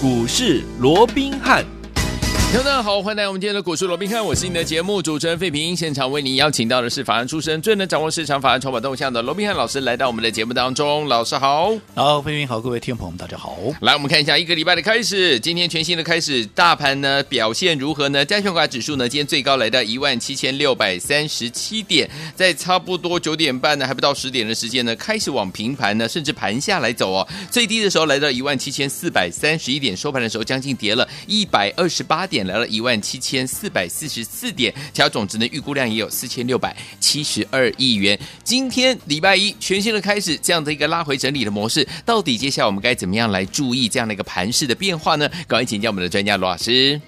股市罗宾汉。听众大家好，欢迎来到我们今天的股市罗宾汉，我是你的节目主持人费平。现场为您邀请到的是法案出身、最能掌握市场法案筹码动向的罗宾汉老师，来到我们的节目当中。老师好，好，费平好，各位听众朋友们，大家好。来，我们看一下一个礼拜的开始，今天全新的开始，大盘呢表现如何呢？加权股指数呢，今天最高来到一万七千六百三十七点，在差不多九点半呢，还不到十点的时间呢，开始往平盘呢，甚至盘下来走哦。最低的时候来到一万七千四百三十一点，收盘的时候将近跌了一百二十八点，点来了一万七。千四百四十四点，调总值的，预估量也有四千六百七十二亿元。今天礼拜一，全新的开始，这样的一个拉回整理的模式，到底接下来我们该怎么样来注意这样的一个盘势的变化呢？赶快请教我们的专家罗老师。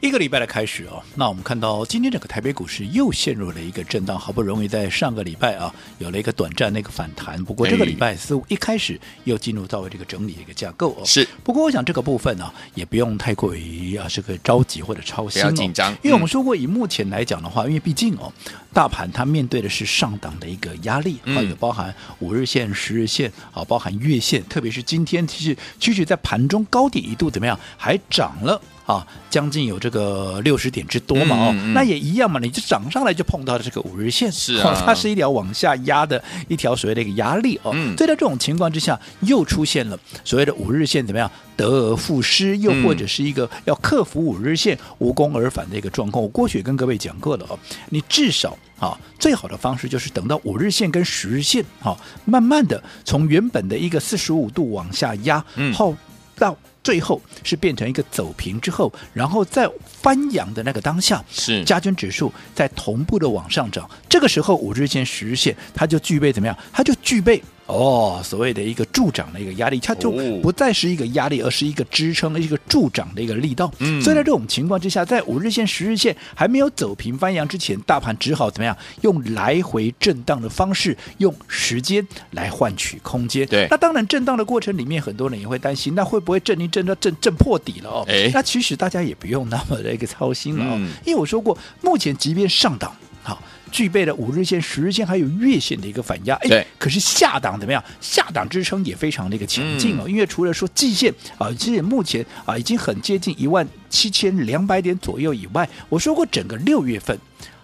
一个礼拜的开始哦，那我们看到今天这个台北股市又陷入了一个震荡，好不容易在上个礼拜啊有了一个短暂的一个反弹，不过这个礼拜似乎一开始又进入到了这个整理的一个架构哦。是，不过我想这个部分呢、啊、也不用太过于啊这个着急或者操心、哦、紧张，因为我们说过以目前来讲的话，因为毕竟哦大盘它面对的是上档的一个压力，啊有包含五日线、十日线啊，包含月线，特别是今天其实其实在盘中高点一度怎么样还涨了。啊，将近有这个六十点之多嘛，哦、嗯嗯，那也一样嘛，你就涨上来就碰到了这个五日线，是啊，哦、它是一条往下压的一条所谓的一个压力哦，嗯，所以在这种情况之下，又出现了所谓的五日线怎么样得而复失，又或者是一个要克服五日线无功而返的一个状况。我过去也跟各位讲过了哦，你至少啊，最好的方式就是等到五日线跟十日线啊，慢慢的从原本的一个四十五度往下压，嗯，后到。最后是变成一个走平之后，然后在翻扬的那个当下，是加权指数在同步的往上涨。这个时候五日线、十日线，它就具备怎么样？它就具备。哦，所谓的一个助涨的一个压力，它就不再是一个压力，而是一个支撑的一个助涨的一个力道。嗯，所以在这种情况之下，在五日线、十日线还没有走平翻扬之前，大盘只好怎么样？用来回震荡的方式，用时间来换取空间。对，那当然震荡的过程里面，很多人也会担心，那会不会震一震到震震破底了哦？哎，那其实大家也不用那么的一个操心了哦，嗯，因为我说过，目前即便上档好。具备了五日线、十日线还有月线的一个反压，哎，可是下档怎么样？下档支撑也非常的一个强劲哦，嗯、因为除了说季线啊，季线目前啊已经很接近一万七千两百点左右以外，我说过整个六月份。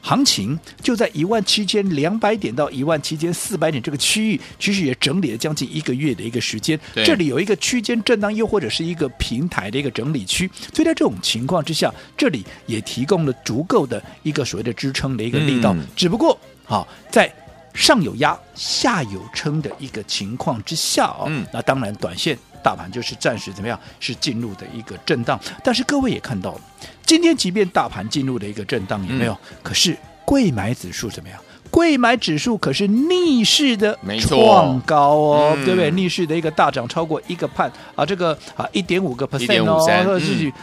行情就在一万七千两百点到一万七千四百点这个区域，其实也整理了将近一个月的一个时间。这里有一个区间震荡，又或者是一个平台的一个整理区，所以在这种情况之下，这里也提供了足够的一个所谓的支撑的一个力道。嗯、只不过，好在上有压、下有撑的一个情况之下哦，嗯、那当然短线。大盘就是暂时怎么样，是进入的一个震荡，但是各位也看到了，今天即便大盘进入了一个震荡，有没有？嗯、可是贵买指数怎么样？柜买指数可是逆势的创高哦，嗯、对不对？逆势的一个大涨超过一个判啊，这个啊一点五个 percent 哦，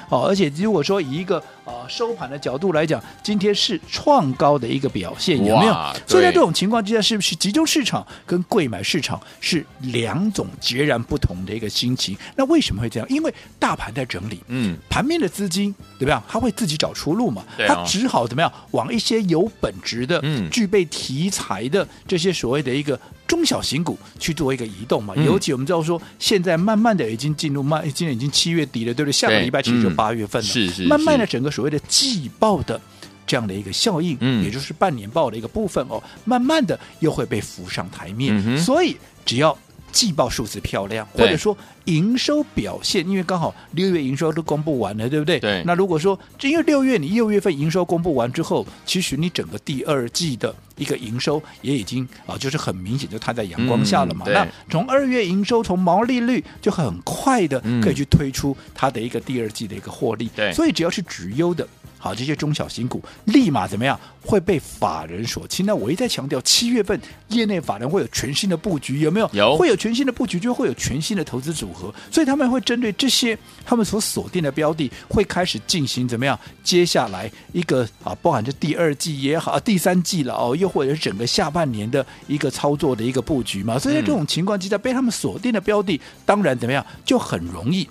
哦，而且如果说以一个啊收盘的角度来讲，今天是创高的一个表现，有没有？所以在这种情况之下，是不是集中市场跟贵买市场是两种截然不同的一个心情？那为什么会这样？因为大盘在整理，嗯，盘面的资金对不对？他会自己找出路嘛，他只好怎么样往一些有本质的、嗯，具备。题材的这些所谓的一个中小型股去做一个移动嘛，嗯、尤其我们知道说，现在慢慢的已经进入慢，今年已经七月底了，对不对？下个礼拜其实就八月份了，是是、嗯，慢慢的整个所谓的季报的这样的一个效应，嗯，也就是半年报的一个部分哦，慢慢的又会被浮上台面，嗯、所以只要。季报数字漂亮，或者说营收表现，因为刚好六月营收都公布完了，对不对？对。那如果说，因为六月你六月份营收公布完之后，其实你整个第二季的一个营收也已经啊，就是很明显就摊在阳光下了嘛。嗯、那从二月营收，从毛利率就很快的可以去推出它的一个第二季的一个获利。对。所以只要是直优的。好，这些中小型股立马怎么样会被法人所青？那我一再强调，七月份业内法人会有全新的布局，有没有？有，会有全新的布局，就会有全新的投资组合，所以他们会针对这些他们所锁定的标的，会开始进行怎么样？接下来一个啊，包含着第二季也好，第三季了哦，又或者是整个下半年的一个操作的一个布局嘛。所以在这种情况之下，被他们锁定的标的，当然怎么样，就很容易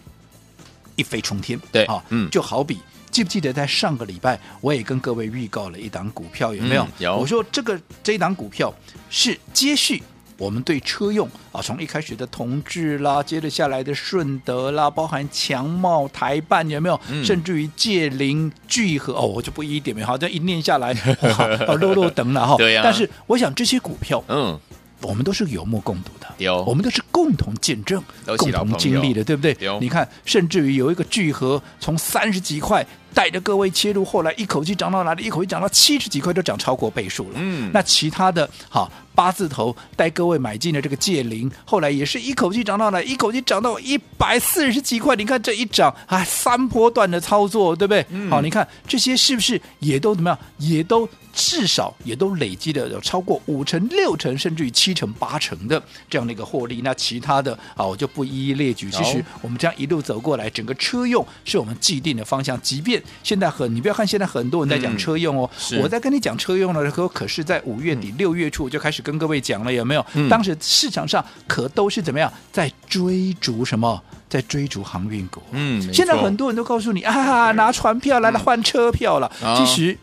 一飞冲天。对，啊，嗯，就好比。记不记得在上个礼拜，我也跟各位预告了一档股票，有没有？嗯、有。我说这个这一档股票是接续我们对车用啊，从一开始的同志啦，接着下来的顺德啦，包含强茂、台办有没有？嗯、甚至于界霖、聚合哦，我就不一一点名，好像一念下来，哦，漏漏等了哈。对呀、啊。但是我想这些股票，嗯。我们都是有目共睹的，有我们都是共同见证、共同经历的，对不对？你看，甚至于有一个聚合从三十几块带着各位切入，后来一口气涨到哪里？一口气涨到七十几块，都涨超过倍数了。嗯，那其他的好八字头带各位买进的这个界零，后来也是一口气涨到哪？一口气涨到一百四十几块。你看这一涨，啊，三波段的操作，对不对？嗯、好，你看这些是不是也都怎么样？也都。至少也都累积了有超过五成、六成，甚至于七成、八成的这样的一个获利。那其他的啊，我就不一一列举。其实我们这样一路走过来，整个车用是我们既定的方向。即便现在很，你不要看现在很多人在讲车用哦，嗯、我在跟你讲车用的时候，可是在五月底、六月初我就开始跟各位讲了，有没有？嗯、当时市场上可都是怎么样在追逐什么？在追逐航运股。嗯，现在很多人都告诉你啊，拿船票来了换车票了。嗯、其实。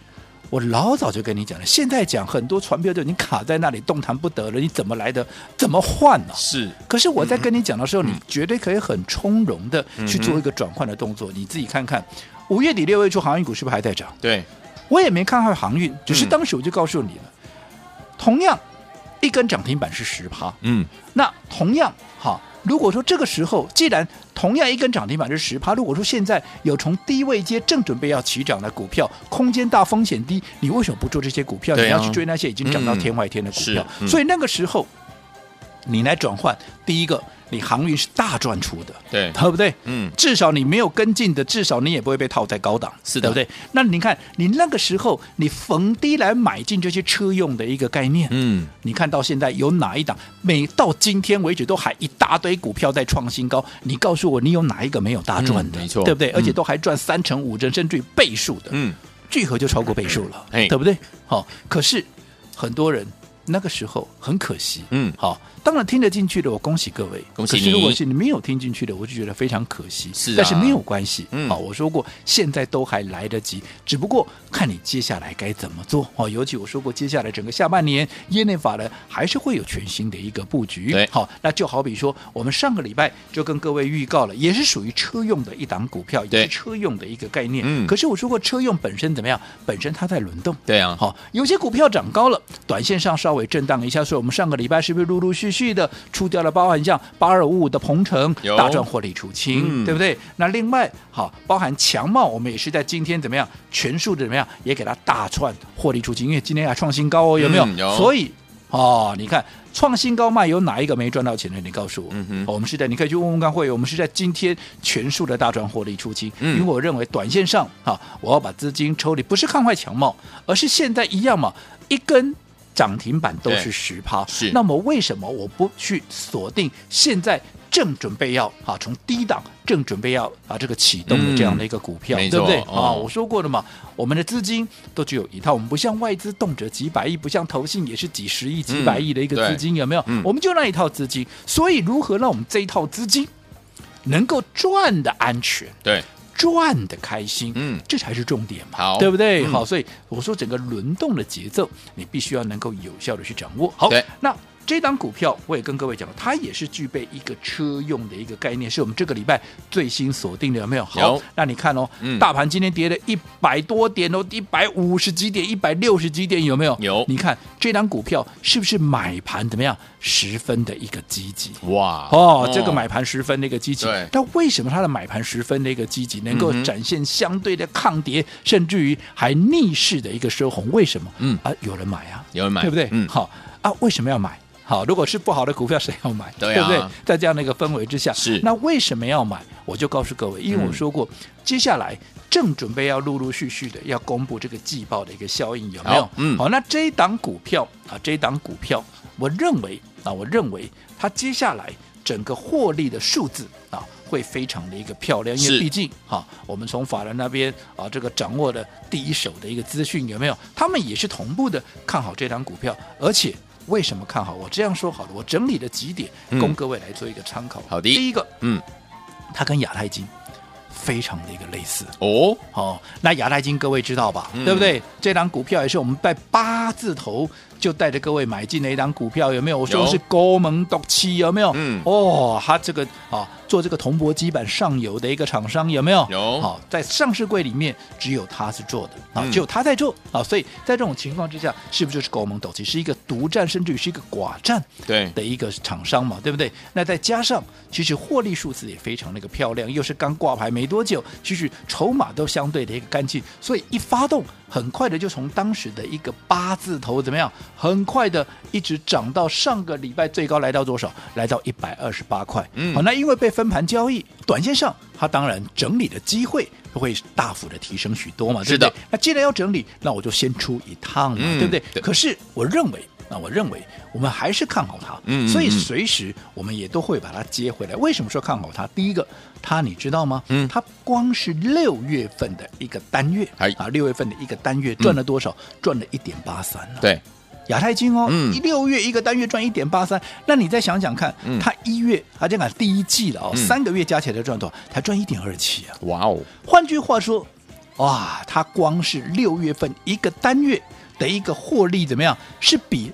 我老早就跟你讲了，现在讲很多船票都已经卡在那里动弹不得了，你怎么来的？怎么换呢？是。可是我在跟你讲的时候，嗯、你绝对可以很从容的去做一个转换的动作。嗯、你自己看看，五月底六月初航运股是不是还在涨？对。我也没看好航运，只是当时我就告诉你了，嗯、同样一根涨停板是十趴，嗯，那同样哈。如果说这个时候，既然同样一根涨停板是十趴，如果说现在有从低位接正准备要起涨的股票，空间大、风险低，你为什么不做这些股票？啊、你要去追那些已经涨到天外天的股票？嗯、所以那个时候，你来转换第一个。你航运是大赚出的，对，对不对？嗯，至少你没有跟进的，至少你也不会被套在高档，是的，对不对？那你看，你那个时候你逢低来买进这些车用的一个概念，嗯，你看到现在有哪一档？每到今天为止都还一大堆股票在创新高，你告诉我，你有哪一个没有大赚的？嗯、没错，对不对？而且都还赚三成、五成，甚至于倍数的，嗯，聚合就超过倍数了，嗯、对不对？好，可是很多人那个时候很可惜，嗯，好。当然听得进去的，我恭喜各位。恭喜你！可是如果是你没有听进去的，我就觉得非常可惜。是、啊，但是没有关系。嗯，好，我说过，现在都还来得及，只不过看你接下来该怎么做。哦，尤其我说过，接下来整个下半年，业内法人还是会有全新的一个布局。对，好，那就好比说，我们上个礼拜就跟各位预告了，也是属于车用的一档股票，也是车用的一个概念。嗯，可是我说过，车用本身怎么样？本身它在轮动。对啊，好，有些股票涨高了，短线上稍微震荡一下，所以我们上个礼拜是不是陆陆续续？的出掉了，包含像八二五五的鹏程大赚获利出清，嗯、对不对？那另外好，包含强茂，我们也是在今天怎么样全数的怎么样也给它大赚获利出清，因为今天还创新高哦，有没有？嗯、有。所以哦，你看创新高卖有哪一个没赚到钱的？你告诉我，我们是在你可以去问问看会，我们是在今天全数的大赚获利出清，嗯、因为我认为短线上哈，我要把资金抽离，不是看坏强茂，而是现在一样嘛，一根。涨停板都是十趴，是那么为什么我不去锁定现在正准备要啊从低档正准备要啊这个启动的这样的一个股票，嗯、对不对、哦、啊？我说过了嘛，我们的资金都只有一套，我们不像外资动辄几百亿，不像投信也是几十亿、几百亿的一个资金，嗯、有没有？嗯、我们就那一套资金，所以如何让我们这一套资金能够赚的安全？对。赚的开心，嗯，这才是重点嘛，好，对不对？嗯、好，所以我说整个轮动的节奏，你必须要能够有效的去掌握。好，那。这档股票我也跟各位讲，它也是具备一个车用的一个概念，是我们这个礼拜最新锁定的，有没有？好，有那你看哦，嗯、大盘今天跌了一百多点哦，一百五十几点，一百六十几点，有没有？有。你看这档股票是不是买盘怎么样？十分的一个积极哇！哦，哦这个买盘十分的一个积极。对。那为什么它的买盘十分的一个积极，能够展现相对的抗跌，嗯、甚至于还逆势的一个收红？为什么？嗯啊，有人买啊，有人买，对不对？嗯。好啊，为什么要买？好，如果是不好的股票，谁要买？对，啊、对不对？在这样的一个氛围之下，是那为什么要买？我就告诉各位，因为我说过，嗯、接下来正准备要陆陆续续的要公布这个季报的一个效应，有没有？嗯，好，那这一档股票啊，这一档股票，我认为啊，我认为它接下来整个获利的数字啊，会非常的一个漂亮，因为毕竟哈、啊，我们从法人那边啊，这个掌握的第一手的一个资讯，有没有？他们也是同步的看好这档股票，而且。为什么看好？我这样说好了，我整理了几点，供各位来做一个参考。好的，第一个，嗯，它跟亚太金非常的一个类似哦。好、哦，那亚太金各位知道吧？嗯、对不对？这档股票也是我们在八字头就带着各位买进的一档股票，有没有？我说的是高门独起，有没有？嗯，哦，他这个啊。做这个铜箔基板上游的一个厂商有没有？有。好，在上市柜里面只有他是做的啊，只有他在做啊，所以在这种情况之下，是不是就是高门斗气是一个独占，甚至于是一个寡占对的一个厂商嘛？对不对？那再加上其实获利数字也非常那个漂亮，又是刚挂牌没多久，其实筹码都相对的一个干净，所以一发动，很快的就从当时的一个八字头怎么样？很快的一直涨到上个礼拜最高来到多少？来到一百二十八块。嗯，好，那因为被。分盘交易，短线上它当然整理的机会会大幅的提升许多嘛，对不对？那既然要整理，那我就先出一趟嘛，嗯、对不对？对，可是我认为，那我认为我们还是看好它，嗯，所以随时我们也都会把它接回来。为什么说看好它？第一个，它你知道吗？嗯，它光是六月份的一个单月，啊，六月份的一个单月赚了多少？嗯、赚了一点八三呢？对。亚太金哦，一六月一个单月赚一点八三，那你再想想看，它一月啊，这讲第一季了哦，三个月加起来赚多少？才赚一点二七啊！哇哦！换句话说，哇，它光是六月份一个单月的一个获利怎么样？是比。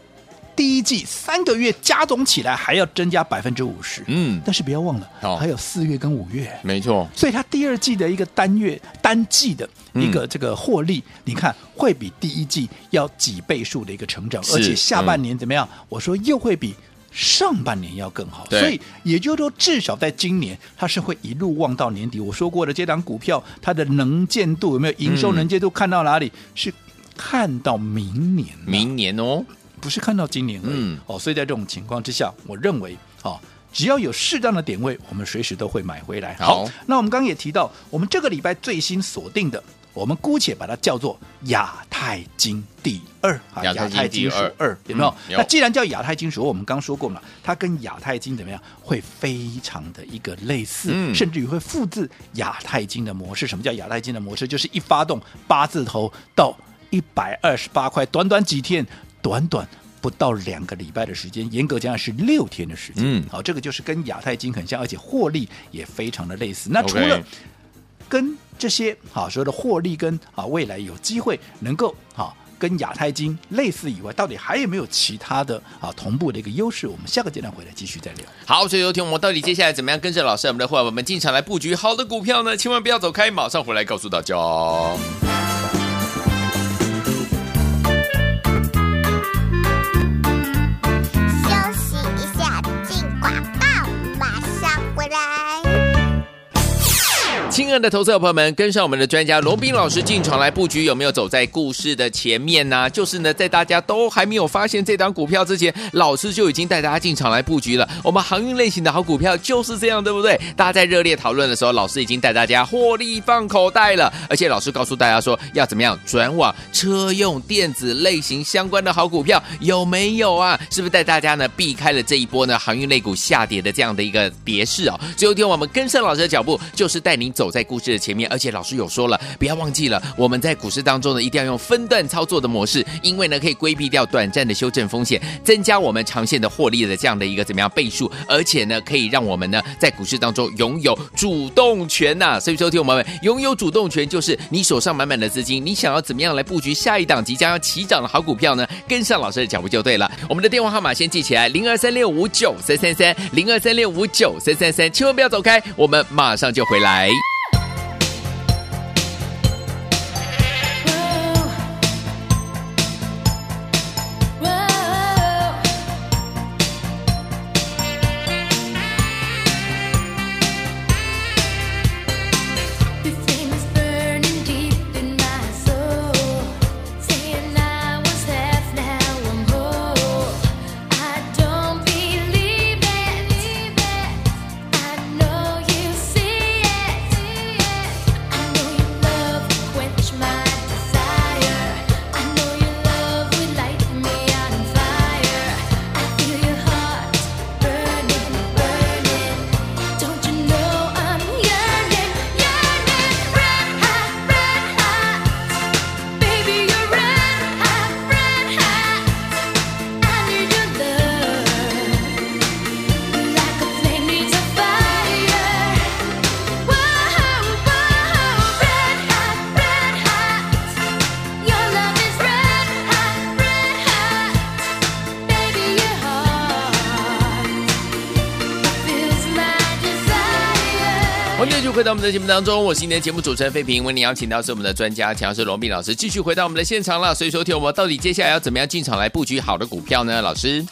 第一季三个月加总起来还要增加百分之五十，嗯，但是不要忘了，哦、还有四月跟五月，没错，所以它第二季的一个单月单季的一个这个获利，嗯、你看会比第一季要几倍数的一个成长，而且下半年怎么样？嗯、我说又会比上半年要更好，所以也就是说，至少在今年它是会一路旺到年底。我说过的这档股票，它的能见度有没有营收能见度看到哪里？嗯、是看到明年，明年哦。不是看到今年而已，嗯、哦，所以在这种情况之下，我认为，哦，只要有适当的点位，我们随时都会买回来。好，好，那我们刚刚也提到，我们这个礼拜最新锁定的，我们姑且把它叫做亚太金第二啊，亚太金属二有没有？嗯、有，那既然叫亚太金属，我们刚说过嘛，它跟亚太金怎么样？会非常的一个类似，嗯、甚至于会复制亚太金的模式。什么叫亚太金的模式？就是一发动八字头到一百二十八块，短短几天。短短不到两个礼拜的时间，严格讲是六天的时间。嗯，好，这个就是跟亚太金很像，而且获利也非常的类似。那除了跟这些好说的获利跟啊未来有机会能够好跟亚太金类似以外，到底还有没有其他的啊同步的一个优势？我们下个阶段回来继续再聊。好，所以有听我们到底接下来怎么样跟着老师我们的伙伴们进场来布局好的股票呢？千万不要走开，马上回来告诉大家。的投资者朋友们，跟上我们的专家罗宾老师进场来布局，有没有走在故事的前面呢？就是呢，在大家都还没有发现这档股票之前，老师就已经带大家进场来布局了。我们航运类型的好股票就是这样，对不对？大家在热烈讨论的时候，老师已经带大家获利放口袋了。而且老师告诉大家说，要怎么样转往车用电子类型相关的好股票，有没有啊？是不是带大家呢避开了这一波呢航运类股下跌的这样的一个跌势哦？最后一天我们跟上老师的脚步，就是带您。走在故事的前面，而且老师有说了，不要忘记了，我们在股市当中呢，一定要用分段操作的模式，因为呢，可以规避掉短暂的修正风险，增加我们长线的获利的这样的一个怎么样倍数，而且呢，可以让我们呢在股市当中拥有主动权呐、所以说，听我们拥有主动权，就是你手上满满的资金，你想要怎么样来布局下一档即将要起涨的好股票呢？跟上老师的脚步就对了。我们的电话号码先记起来：零二三六五九三三三，零二三六五九三三三，千万不要走开，我们马上就回来。在节目当中，我是今天节目主持人费平，为您邀请到是我们的专家强势罗宾老师，继续回到我们的现场了。所以说，听我们到底接下来要怎么样进场来布局好的股票呢？老师？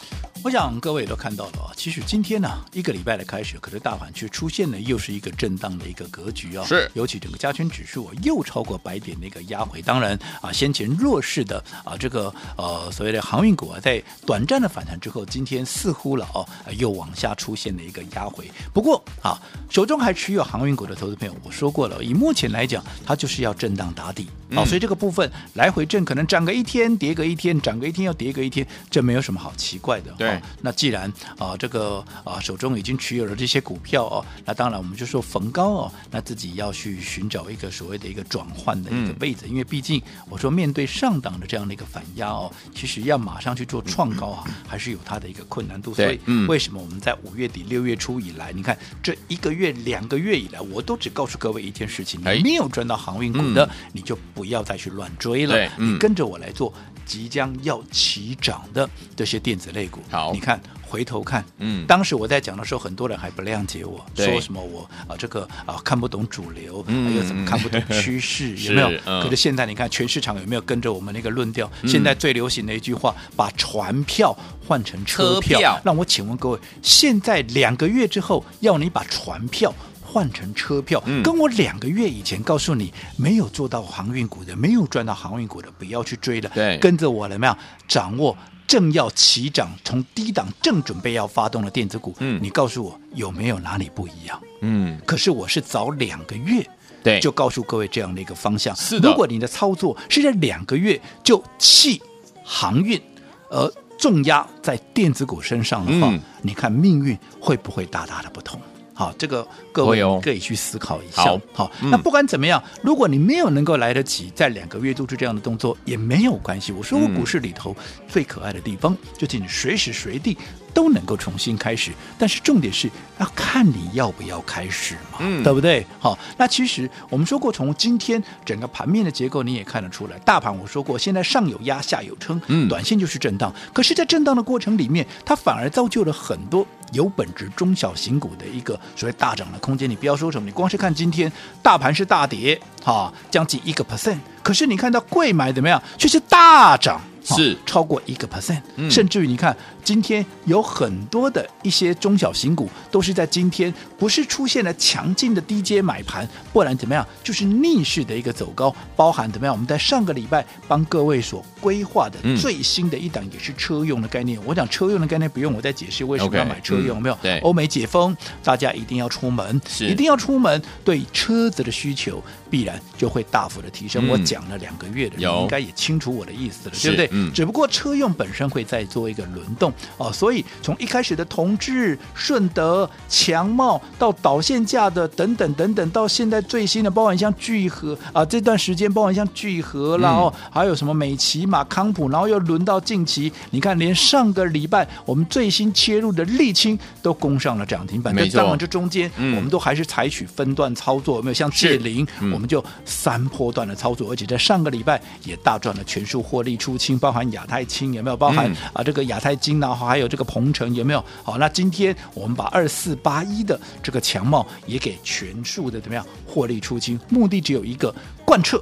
我想各位都看到了，其实今天呢、啊，一个礼拜的开始，可是大盘却出现了又是一个震荡的一个格局啊。是，尤其整个加权指数又超过百点的一个压回。当然啊，先前弱势的啊这个呃所谓的航运股啊，在短暂的反弹之后，今天似乎了哦、啊，又往下出现了一个压回。不过啊，手中还持有航运股的投资朋友，我说过了，以目前来讲，它就是要震荡打底。好、嗯，所以这个部分来回震，可能涨个一天，跌个一天，涨个一天又跌个一天，这没有什么好奇怪的。对，那既然啊这个啊手中已经持有了这些股票哦，那当然我们就说逢高哦，那自己要去寻找一个所谓的一个转换的一个位置，嗯、因为毕竟我说面对上档的这样的一个反压哦，其实要马上去做创高啊，还是有它的一个困难度。所以为什么我们在五月底六月初以来，你看这一个月两个月以来，我都只告诉各位一件事情：你没有赚到航运股的，你就不要再去乱追了，你跟着我来做即将要起涨的这些电子类股。好，你看回头看，嗯，当时我在讲的时候，很多人还不谅解我，说什么我啊这个啊看不懂主流，还有怎么看不懂趋势，有没有？可是现在你看全市场有没有跟着我们那个论调？现在最流行的一句话，把船票换成车票。让我请问各位，现在两个月之后要你把船票换成车票，跟我两个月以前告诉你没有做到航运股的，没有赚到航运股的，不要去追了。对，跟着我来，没有掌握正要起涨、从低档正准备要发动的电子股。嗯，你告诉我有没有哪里不一样？嗯，可是我是早两个月对就告诉各位这样的一个方向。是的，如果你的操作是在两个月就弃航运而重压在电子股身上的话，嗯、你看命运会不会大大的不同？好，这个各位可以去思考一下。好，好嗯、那不管怎么样，如果你没有能够来得及在两个月做出这样的动作，也没有关系。我说过，股市里头最可爱的地方，嗯、就是你随时随地。都能够重新开始，但是重点是要看你要不要开始嘛，嗯、对不对？好，那其实我们说过，从今天整个盘面的结构你也看得出来，大盘我说过，现在上有压，下有撑，嗯，短线就是震荡。可是，在震荡的过程里面，它反而造就了很多有本质中小型股的一个所谓大涨的空间。你不要说什么，你光是看今天大盘是大跌，哈，将近一个 percent，可是你看到贵买怎么样，却是大涨。是超过一个 percent，甚至于你看，今天有很多的一些中小型股都是在今天不是出现了强劲的低阶买盘，不然怎么样，就是逆势的一个走高，包含怎么样？我们在上个礼拜帮各位所规划的最新的一档也是车用的概念。我讲车用的概念不用我再解释为什么要买车用，没有？对，欧美解封，大家一定要出门，一定要出门，对车子的需求必然就会大幅的提升。我讲了两个月的，你应该也清楚我的意思了，对不对？嗯，只不过车用本身会再做一个轮动哦，所以从一开始的同志、顺德、强茂到导线架的等等等等，到现在最新的，包含像聚合啊，这段时间包含像聚合，然后还有什么美琪马、康普，然后又轮到近期，你看连上个礼拜我们最新切入的沥青都攻上了涨停板。没错，当然这中间我们都还是采取分段操作，有没有像界霖，我们就三波段的操作，而且在上个礼拜也大赚了全数获利出清。包含亚太青有没有？包含啊这个亚太金然后还有这个鹏程有没有？好，那今天我们把二四八一的这个强茂也给全数的怎么样获利出清？目的只有一个，贯彻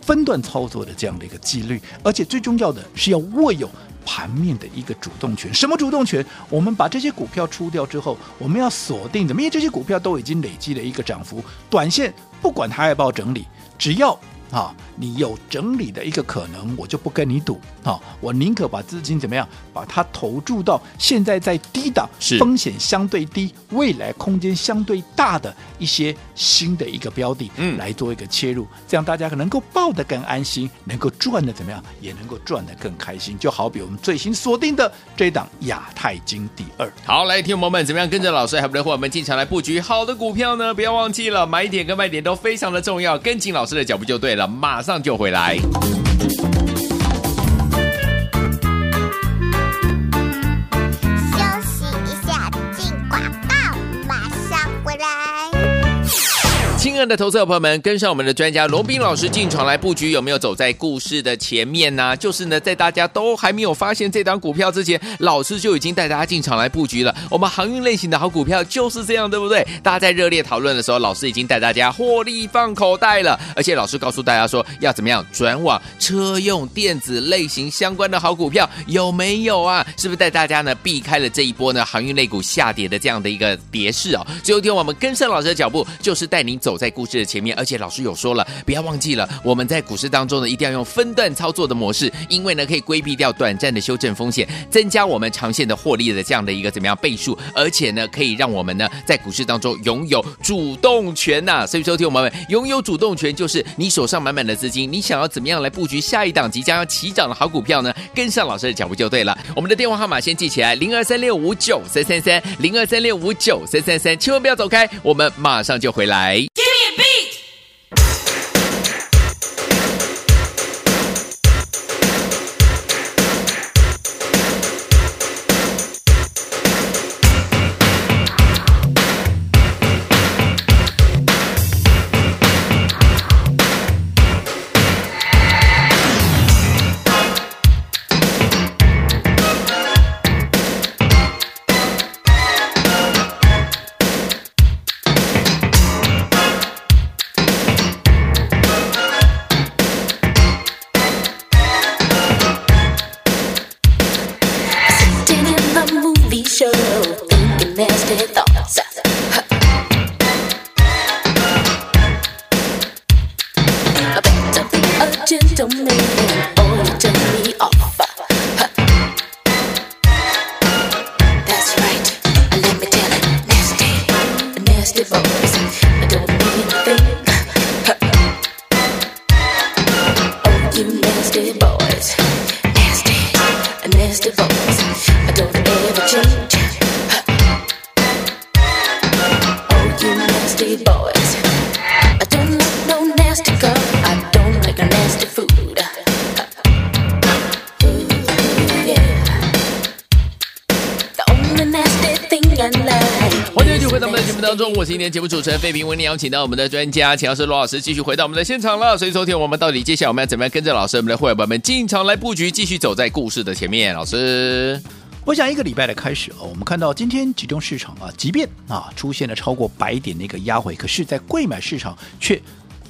分段操作的这样的一个纪律，而且最重要的是要握有盘面的一个主动权。什么主动权？我们把这些股票出掉之后，我们要锁定怎么？因为这些股票都已经累积了一个涨幅，短线不管它要不要整理，只要。啊，你有整理的一个可能，我就不跟你赌啊！我宁可把资金怎么样，把它投注到现在在低档、风险相对低、未来空间相对大的一些新的一个标的，嗯，来做一个切入，这样大家能够抱得更安心，能够赚的怎么样，也能够赚得更开心。就好比我们最新锁定的这档亚太金第二。好，来听友们怎么样跟着老师还不能和我们进场来布局好的股票呢？不要忘记了，买点跟卖点都非常的重要，跟紧老师的脚步就对了。马上就回来。爱的投资者朋友们，跟上我们的专家罗宾老师进场来布局，有没有走在故事的前面呢？就是呢，在大家都还没有发现这档股票之前，老师就已经带大家进场来布局了。我们航运类型的好股票就是这样，对不对？大家在热烈讨论的时候，老师已经带大家获利放口袋了。而且老师告诉大家说，要怎么样转往车用电子类型相关的好股票，有没有啊？是不是带大家呢避开了这一波呢航运类股下跌的这样的一个跌势哦？最后一天我们跟上老师的脚步，就是带您走在故事的前面。而且老师有说了，不要忘记了，我们在股市当中呢，一定要用分段操作的模式，因为呢可以规避掉短暂的修正风险，增加我们长线的获利的这样的一个怎么样倍数，而且呢可以让我们呢在股市当中拥有主动权呐、所以收听我们拥有主动权，就是你手上满满的资金，你想要怎么样来布局下一档即将要起涨的好股票呢？跟上老师的脚步就对了。我们的电话号码先记起来：零二三六五九三三三，零二三六五九三三三，千万不要走开，我们马上就回来。beat. 当中，我是今天节目主持人费平，为您邀请到我们的专家，钱老师罗老师继续回到我们的现场了。所以，昨天我们到底接下来我们要怎么样跟着老师，我们的会员朋友们进场来布局，继续走在故事的前面？老师，我想一个礼拜的开始啊，我们看到今天集中市场啊，即便啊出现了超过百点的一个压回，可是，在贵买市场却。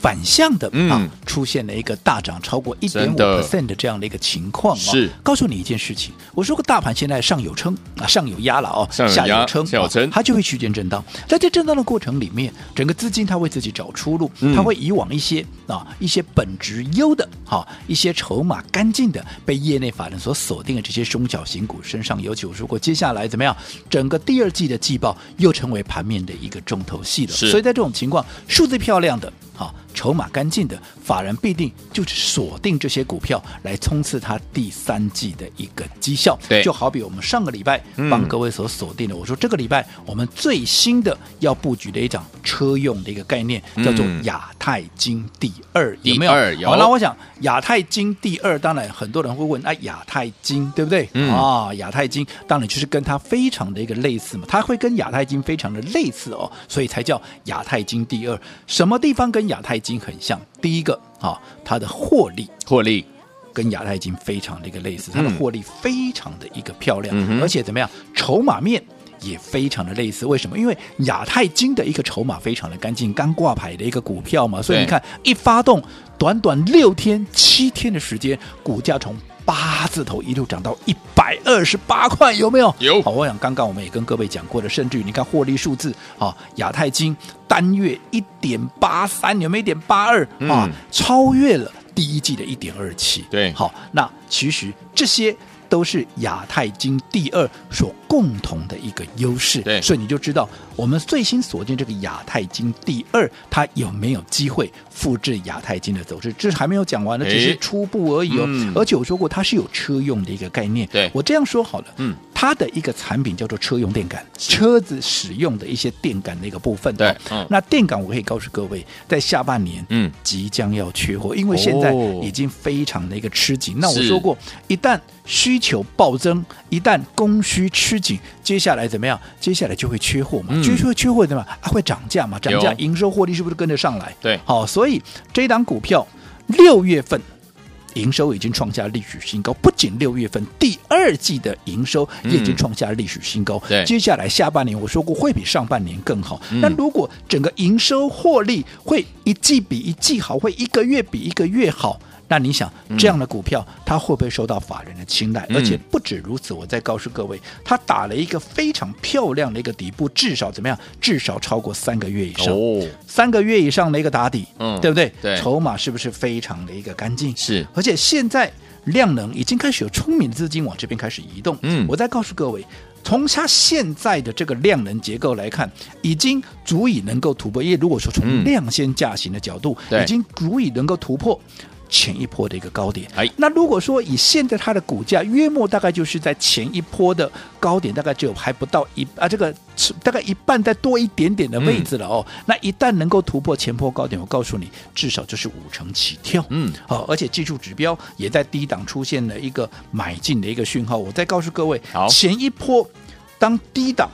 反向的啊，出现了一个大涨超过一点五 percent 的这样的一个情况啊。是，告诉你一件事情，我说过大盘现在上有撑啊，上有压了哦，下有撑，下有撑，它就会区间震荡。在这震荡的过程里面，整个资金它会自己找出路，它会以往一些啊一些本质优的哈，一些筹码干净的被业内法人所锁定的这些中小型股身上。尤其我说过，接下来怎么样，整个第二季的季报又成为盘面的一个重头戏了。所以在这种情况，数字漂亮的。好，筹码干净的法人必定就是锁定这些股票来冲刺它第三季的一个绩效。对，就好比我们上个礼拜帮各位所锁定的，嗯、我说这个礼拜我们最新的要布局的一档车用的一个概念，叫做亚太金第二，嗯、有没有？有。好，那我想亚太金第二，当然很多人会问，哎，亚太金对不对？嗯、啊，亚太金当然就是跟它非常的一个类似嘛，它会跟亚太金非常的类似哦，所以才叫亚太金第二。什么地方跟亚太金很像，第一个啊，它的获利获利。跟亚太金非常的一个类似，它的获利非常的一个漂亮，嗯、而且怎么样，筹码面也非常的类似。为什么？因为亚太金的一个筹码非常的干净，刚挂牌的一个股票嘛，所以你看一发动，短短六天七天的时间，股价从八字头一路涨到一百二十八块，有没有？有。好，我想刚刚我们也跟各位讲过的，甚至于你看获利数字啊，亚太金单月一点八三，有没有一点八二啊？超越了第一季的一点二七。对，好，那其实这些。都是亚太金第二所共同的一个优势，对，所以你就知道我们最新锁定这个亚太金第二，它有没有机会复制亚太金的走势？这还没有讲完呢，只是初步而已哦。嗯、而且我说过，它是有车用的一个概念。对，我这样说好了，嗯，它的一个产品叫做车用电感，车子使用的一些电感的一个部分。对，嗯、那电感我可以告诉各位，在下半年，嗯，即将要缺货，因为现在已经非常的一个吃紧。那我说过，一旦需求暴增，一旦供需吃紧，接下来怎么样？接下来就会缺货嘛，就会缺货怎么样？啊，会涨价嘛？涨价，营收获利是不是跟得上来？对，好，所以这档股票六月份。营收已经创下历史新高，不仅六月份第二季的营收也已经创下历史新高。对，接下来下半年我说过会比上半年更好。那如果整个营收获利会一季比一季好，会一个月比一个月好。那你想这样的股票，它会不会受到法人的青睐？而且不止如此，我再告诉各位，它打了一个非常漂亮的一个底部，至少怎么样？至少超过三个月以上，三个月以上的一个打底，嗯，对不对？对，筹码是不是非常的一个干净？是，而且现在量能已经开始有聪明的资金往这边开始移动。嗯，我再告诉各位，从它现在的这个量能结构来看，已经足以能够突破。因为如果说从量先价行的角度，已经足以能够突破。前一波的一个高点，哎，那如果说以现在它的股价，约莫大概就是在前一波的高点，大概只有还不到一啊，这个大概一半再多一点点的位置了哦。嗯、那一旦能够突破前波高点，我告诉你，至少就是五成起跳，嗯，好，而且技术指标也在低档出现了一个买进的一个讯号。我再告诉各位，好，前一波当低档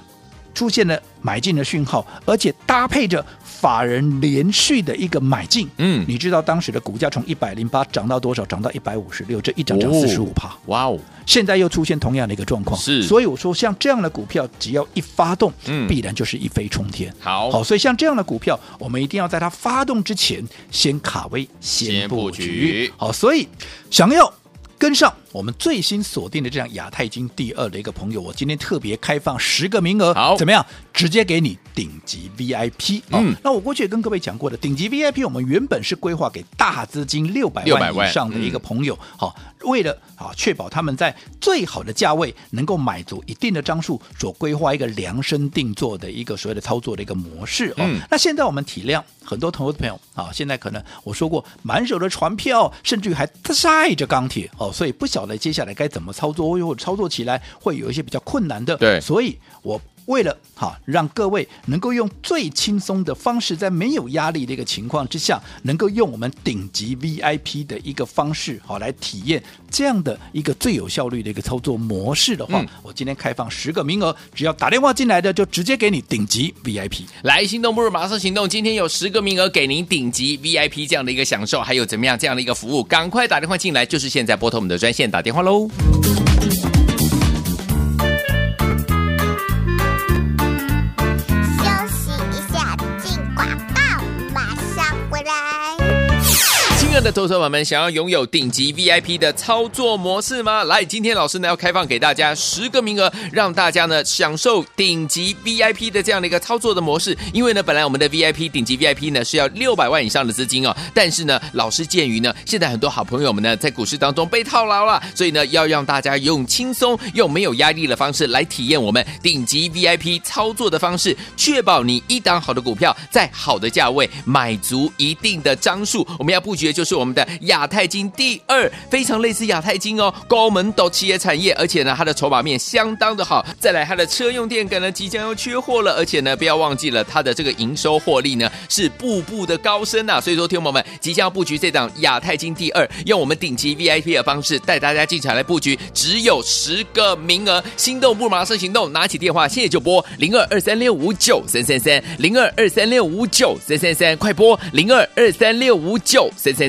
出现了买进的讯号，而且搭配着。法人连续的一个买进，嗯，你知道当时的股价从一百零八涨到多少？涨到一百五十六，这一涨涨四十五趴，哇哦！现在又出现同样的一个状况，是，所以我说像这样的股票，只要一发动，嗯，必然就是一飞冲天。好，好，所以像这样的股票，我们一定要在它发动之前先卡位，先布局。好，所以想要跟上。我们最新锁定的这样亚太金第二的一个朋友，我今天特别开放十个名额，好，怎么样？直接给你顶级 VIP。嗯，那我过去也跟各位讲过的，顶级 VIP，我们原本是规划给大资金六百万以上的一个朋友，好、嗯，为了啊确保他们在最好的价位能够买足一定的张数，所规划一个量身定做的一个所谓的操作的一个模式。嗯，那现在我们体量很多投资朋友啊，现在可能我说过满手的船票，甚至于还带着钢铁哦，所以不晓。来，接下来该怎么操作？或操作起来会有一些比较困难的。对，所以我为了哈，让各位能够用最轻松的方式，在没有压力的一个情况之下，能够用我们顶级 VIP 的一个方式，好来体验这样的一个最有效率的一个操作模式的话，嗯、我今天开放十个名额，只要打电话进来的，就直接给你顶级 VIP。来，心动不如马上行动，今天有十个名额给您顶级 VIP 这样的一个享受，还有怎么样这样的一个服务，赶快打电话进来，就是现在拨通我们的专线打电话喽。的投资者们，想要拥有顶级 VIP 的操作模式吗？来，今天老师呢要开放给大家十个名额，让大家呢享受顶级 VIP 的这样的一个操作的模式。因为呢，本来我们的 VIP 顶级 VIP 呢是要六百万以上的资金哦，但是呢，老师鉴于呢现在很多好朋友们呢在股市当中被套牢了，所以呢要让大家用轻松又没有压力的方式来体验我们顶级 VIP 操作的方式，确保你一档好的股票在好的价位买足一定的张数。我们要布局的就是。我们的亚太金第二，非常类似亚太金哦，高门到企业产业，而且呢，它的筹码面相当的好。再来，它的车用电感呢，即将要缺货了，而且呢，不要忘记了它的这个营收获利呢，是步步的高升啊。所以说，听友们即将要布局这档亚太金第二，用我们顶级 VIP 的方式带大家进场来布局，只有十个名额，心动不马上行动，拿起电话现在就拨零二二三六五九三三三零二二三六五九三三三，快拨零二二三六五九三三